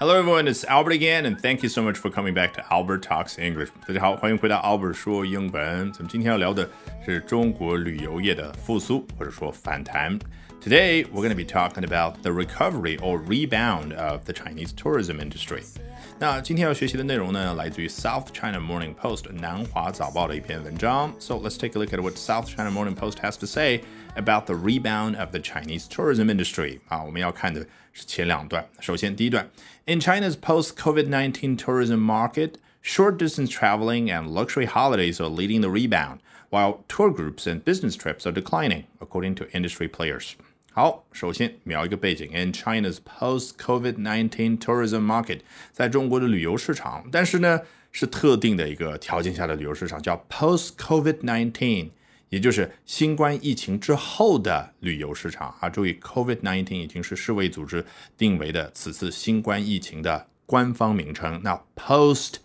Hello everyone, it's Albert again, and thank you so much for coming back to Albert Talks English. 大家好，欢迎回到 Albert 说英文。咱们今天要聊的是中国旅游业的复苏，或者说反弹。 Today we're going to be talking about the recovery or rebound of the Chinese tourism industry. 那今天要学习的内容呢，来自于 South China Morning Post 南华早报的一篇文章。So let's take a look at what South China Morning Post has to say about the rebound of the Chinese tourism industry. 啊，我们要看的是前两段。首先，第一段，In China's post-COVID-19 tourism market. Short distance traveling and luxury holidays are leading the rebound, while tour groups and business trips are declining, according to industry players. 好，首先描一个背景，in China's post-COVID-19 tourism market，在中国的旅游市场，但是呢是特定的一个条件下的旅游市场，叫 post-COVID-19，也就是新冠疫情之后的旅游市场啊。注意，COVID-19 已经是世卫组织定为的此次新冠疫情的官方名称。那 post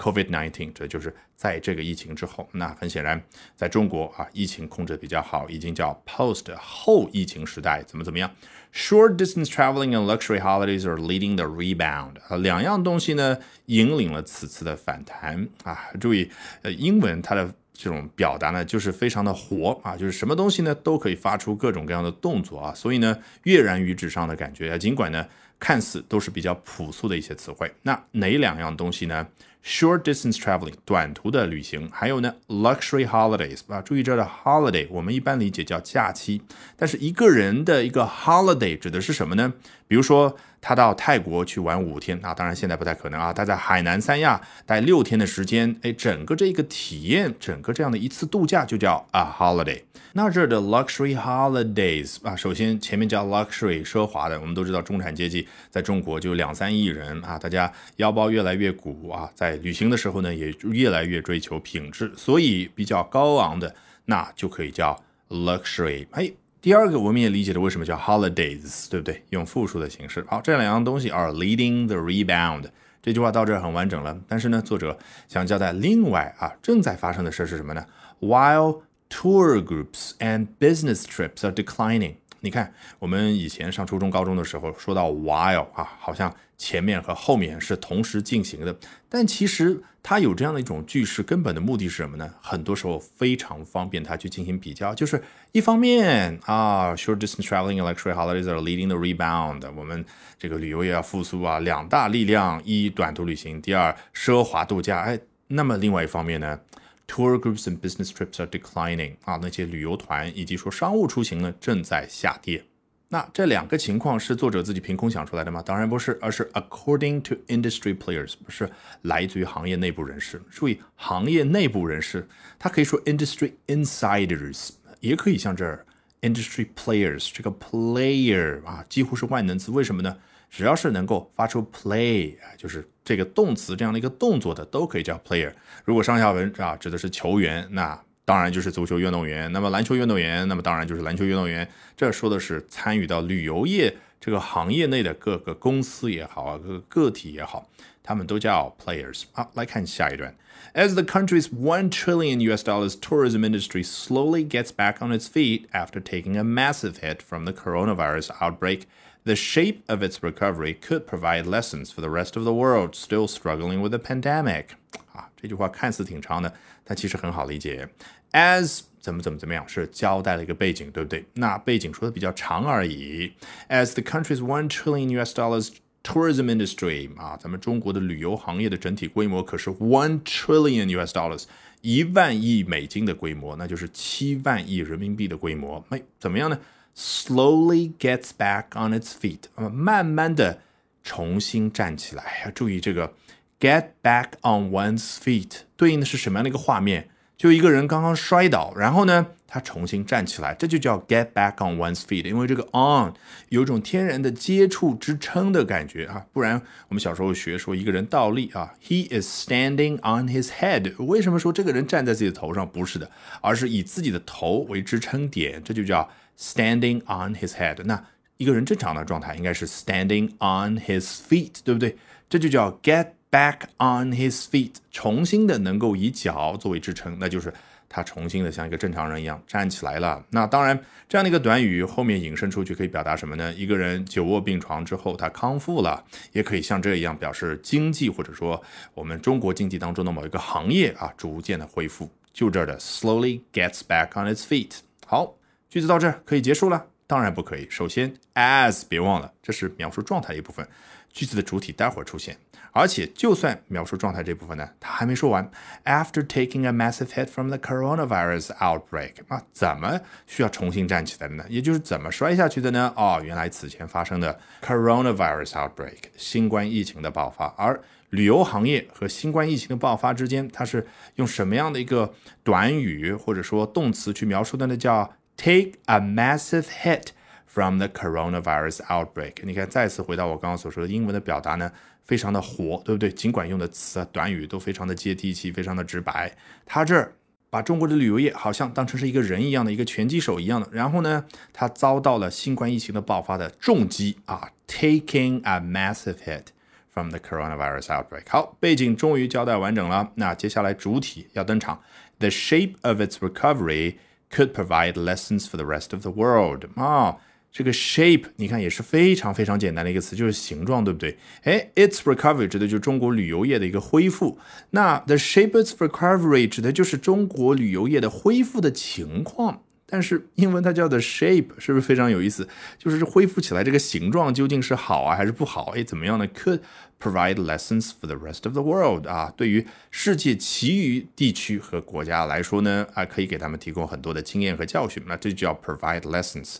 COVID-19，这就是在这个疫情之后。那很显然，在中国啊，疫情控制比较好，已经叫 post 后疫情时代，怎么怎么样？Short distance traveling and luxury holidays are leading the rebound。啊，两样东西呢，引领了此次的反弹啊。注意，呃，英文它的这种表达呢，就是非常的活啊，就是什么东西呢，都可以发出各种各样的动作啊，所以呢，跃然于纸上的感觉啊。尽管呢，看似都是比较朴素的一些词汇，那哪两样东西呢？Short distance traveling，短途的旅行，还有呢，luxury holidays 啊，注意这儿的 holiday，我们一般理解叫假期，但是一个人的一个 holiday 指的是什么呢？比如说他到泰国去玩五天啊，当然现在不太可能啊，他在海南三亚待六天的时间，哎，整个这个体验，整个这样的一次度假就叫 a holiday。那这儿的 luxury holidays 啊，首先前面叫 luxury 奢华的，我们都知道中产阶级在中国就两三亿人啊，大家腰包越来越鼓啊，在旅行的时候呢，也越来越追求品质，所以比较高昂的那就可以叫 luxury。哎，第二个我们也理解了为什么叫 holidays，对不对？用复数的形式。好，这两样东西 are leading the rebound。这句话到这儿很完整了，但是呢，作者想交代另外啊正在发生的事是什么呢？While Tour groups and business trips are declining。你看，我们以前上初中、高中的时候说到 while 啊，好像前面和后面是同时进行的，但其实它有这样的一种句式，根本的目的是什么呢？很多时候非常方便它去进行比较，就是一方面啊，short distance traveling and luxury holidays are leading the rebound。我们这个旅游业要复苏啊，两大力量：一短途旅行，第二奢华度假。哎，那么另外一方面呢？Tour groups and business trips are declining 啊，那些旅游团以及说商务出行呢正在下跌。那这两个情况是作者自己凭空想出来的吗？当然不是，而是 according to industry players，不是来自于行业内部人士。注意，行业内部人士，他可以说 industry insiders，也可以像这儿 industry players，这个 player 啊，几乎是万能词。为什么呢？只要是能够发出 play 啊，就是这个动词这样的一个动作的，都可以叫 player。如果上下文啊指的是球员，那当然就是足球运动员；那么篮球运动员，那么当然就是篮球运动员。这说的是参与到旅游业这个行业内的各个公司也好啊，各个个体也好，他们都叫 players。好，来看下一段。As the country's one trillion US dollars tourism industry slowly gets back on its feet after taking a massive hit from the coronavirus outbreak. The shape of its recovery could provide lessons for the rest of the world still struggling with the pandemic。啊，这句话看似挺长的，但其实很好理解。As 怎么怎么怎么样，是交代了一个背景，对不对？那背景说的比较长而已。As the country's one trillion US dollars tourism industry 啊，咱们中国的旅游行业的整体规模可是 one trillion US dollars，一万亿美金的规模，那就是七万亿人民币的规模。哎，怎么样呢 ？Slowly gets back on its feet，慢慢的重新站起来。要注意这个 get back on one's feet 对应的是什么样的一个画面？就一个人刚刚摔倒，然后呢，他重新站起来，这就叫 get back on one's feet。因为这个 on 有一种天然的接触支撑的感觉啊，不然我们小时候学说一个人倒立啊，he is standing on his head。为什么说这个人站在自己的头上？不是的，而是以自己的头为支撑点，这就叫。Standing on his head，那一个人正常的状态应该是 standing on his feet，对不对？这就叫 get back on his feet，重新的能够以脚作为支撑，那就是他重新的像一个正常人一样站起来了。那当然，这样的一个短语后面引申出去可以表达什么呢？一个人久卧病床之后他康复了，也可以像这一样表示经济或者说我们中国经济当中的某一个行业啊逐渐的恢复。就这儿的 slowly gets back on its feet。好，句子到这可以结束了。当然不可以。首先，as 别忘了，这是描述状态一部分，句子的主体待会儿出现。而且，就算描述状态这部分呢，它还没说完。After taking a massive hit from the coronavirus outbreak，啊，怎么需要重新站起来的呢？也就是怎么摔下去的呢？哦，原来此前发生的 coronavirus outbreak，新冠疫情的爆发。而旅游行业和新冠疫情的爆发之间，它是用什么样的一个短语或者说动词去描述的呢？叫 take a massive hit from the coronavirus outbreak。你看，再次回到我刚刚所说的英文的表达呢，非常的活，对不对？尽管用的词啊、短语都非常的接地气，非常的直白。他这儿把中国的旅游业好像当成是一个人一样的一个拳击手一样的，然后呢，他遭到了新冠疫情的爆发的重击啊，taking a massive hit from the coronavirus outbreak。好，背景终于交代完整了，那接下来主体要登场，the shape of its recovery。Could provide lessons for the rest of the world 啊，这个 shape 你看也是非常非常简单的一个词，就是形状，对不对？哎，its recovery 指的就是中国旅游业的一个恢复。那 the shape its recovery 指的就是中国旅游业的恢复的情况。但是英文它叫的 shape 是不是非常有意思？就是恢复起来这个形状究竟是好啊还是不好？哎，怎么样呢？Could provide lessons for the rest of the world 啊，对于世界其余地区和国家来说呢，啊，可以给他们提供很多的经验和教训。那这就叫 provide lessons。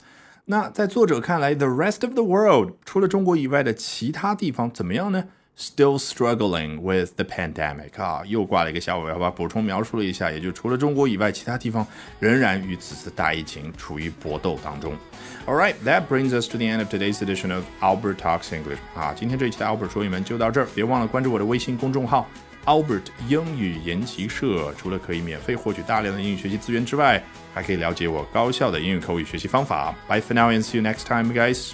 那在作者看来，the rest of the world 除了中国以外的其他地方怎么样呢？Still struggling with the pandemic 啊，又挂了一个小尾巴，补充描述了一下，也就除了中国以外，其他地方仍然与此次大疫情处于搏斗当中。All right, that brings us to the end of today's edition of Albert Talks English 啊，今天这一期的 Albert 说英文就到这儿，别忘了关注我的微信公众号 Albert 英语研习社，除了可以免费获取大量的英语学习资源之外，还可以了解我高效的英语口语学习方法。Bye for now and see you next time, guys.